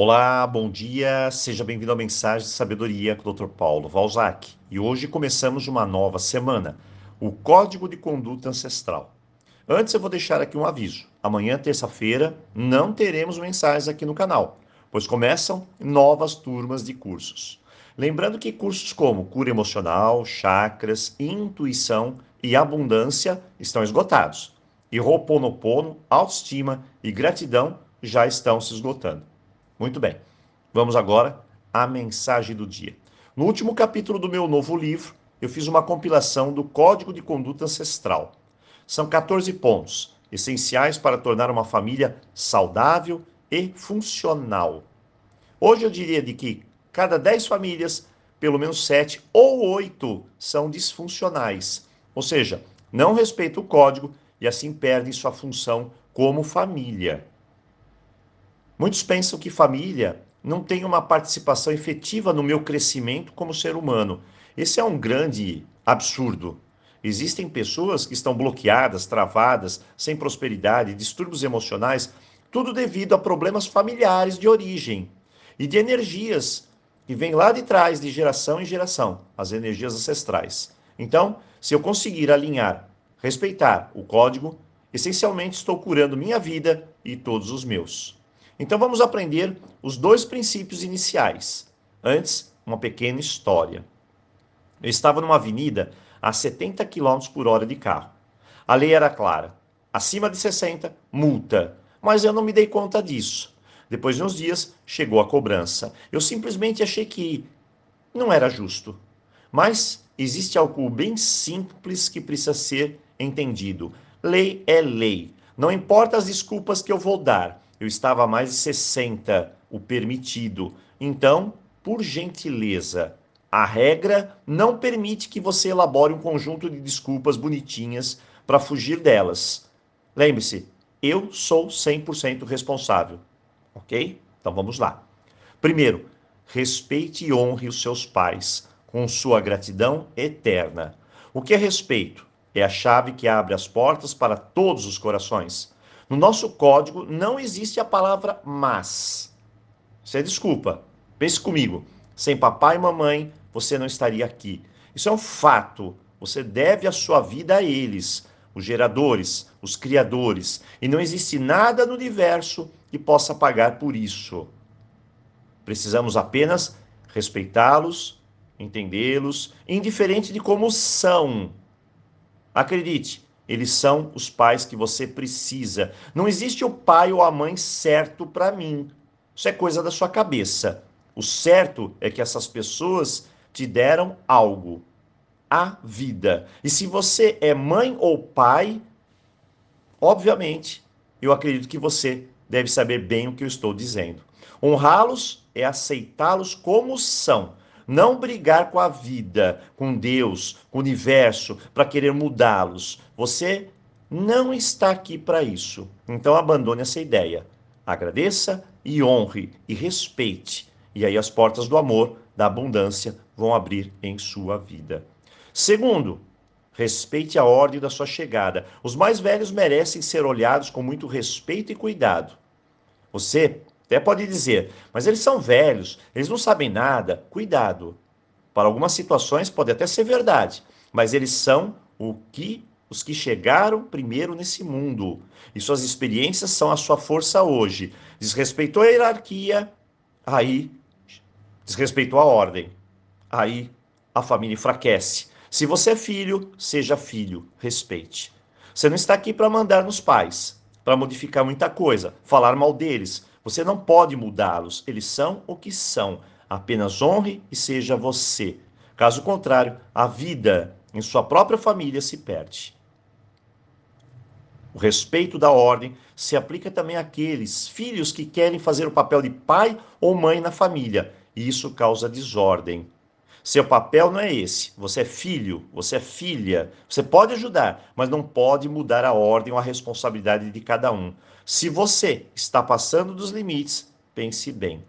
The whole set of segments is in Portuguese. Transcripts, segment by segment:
Olá, bom dia, seja bem-vindo à Mensagem de Sabedoria com o Dr. Paulo Valzac. E hoje começamos uma nova semana, o Código de Conduta Ancestral. Antes eu vou deixar aqui um aviso. Amanhã, terça-feira, não teremos mensagens aqui no canal, pois começam novas turmas de cursos. Lembrando que cursos como cura emocional, chakras, intuição e abundância estão esgotados. E Ho'oponopono, autoestima e gratidão já estão se esgotando. Muito bem. Vamos agora à mensagem do dia. No último capítulo do meu novo livro, eu fiz uma compilação do Código de Conduta Ancestral. São 14 pontos essenciais para tornar uma família saudável e funcional. Hoje eu diria de que cada 10 famílias, pelo menos 7 ou 8 são disfuncionais, ou seja, não respeitam o código e assim perdem sua função como família. Muitos pensam que família não tem uma participação efetiva no meu crescimento como ser humano. Esse é um grande absurdo. Existem pessoas que estão bloqueadas, travadas, sem prosperidade, distúrbios emocionais, tudo devido a problemas familiares de origem e de energias que vêm lá de trás, de geração em geração, as energias ancestrais. Então, se eu conseguir alinhar, respeitar o código, essencialmente estou curando minha vida e todos os meus. Então vamos aprender os dois princípios iniciais. Antes, uma pequena história. Eu estava numa avenida a 70 km por hora de carro. A lei era clara: acima de 60, multa. Mas eu não me dei conta disso. Depois de uns dias, chegou a cobrança. Eu simplesmente achei que não era justo. Mas existe algo bem simples que precisa ser entendido. Lei é lei. Não importa as desculpas que eu vou dar eu estava a mais de 60, o permitido. Então, por gentileza, a regra não permite que você elabore um conjunto de desculpas bonitinhas para fugir delas. Lembre-se, eu sou 100% responsável. Ok? Então vamos lá. Primeiro, respeite e honre os seus pais com sua gratidão eterna. O que é respeito? É a chave que abre as portas para todos os corações. No nosso código não existe a palavra mas. É desculpa. Pense comigo. Sem papai e mamãe, você não estaria aqui. Isso é um fato. Você deve a sua vida a eles, os geradores, os criadores. E não existe nada no universo que possa pagar por isso. Precisamos apenas respeitá-los, entendê-los, indiferente de como são. Acredite, eles são os pais que você precisa. Não existe o pai ou a mãe certo para mim. Isso é coisa da sua cabeça. O certo é que essas pessoas te deram algo, a vida. E se você é mãe ou pai, obviamente, eu acredito que você deve saber bem o que eu estou dizendo. Honrá-los é aceitá-los como são não brigar com a vida, com Deus, com o universo, para querer mudá-los. Você não está aqui para isso. Então abandone essa ideia. Agradeça e honre e respeite. E aí as portas do amor, da abundância vão abrir em sua vida. Segundo, respeite a ordem da sua chegada. Os mais velhos merecem ser olhados com muito respeito e cuidado. Você até pode dizer, mas eles são velhos, eles não sabem nada. Cuidado. Para algumas situações pode até ser verdade, mas eles são o que os que chegaram primeiro nesse mundo. E suas experiências são a sua força hoje. Desrespeitou a hierarquia, aí desrespeitou a ordem. Aí a família enfraquece. Se você é filho, seja filho, respeite. Você não está aqui para mandar nos pais, para modificar muita coisa, falar mal deles, você não pode mudá-los, eles são o que são. Apenas honre e seja você. Caso contrário, a vida em sua própria família se perde. O respeito da ordem se aplica também àqueles filhos que querem fazer o papel de pai ou mãe na família, e isso causa desordem. Seu papel não é esse. Você é filho, você é filha. Você pode ajudar, mas não pode mudar a ordem ou a responsabilidade de cada um. Se você está passando dos limites, pense bem.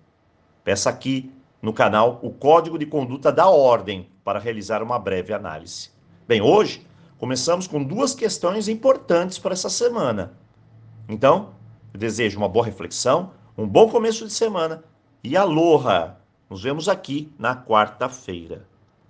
Peça aqui no canal o código de conduta da ordem para realizar uma breve análise. Bem, hoje começamos com duas questões importantes para essa semana. Então, eu desejo uma boa reflexão, um bom começo de semana e aloha! Nos vemos aqui na quarta-feira.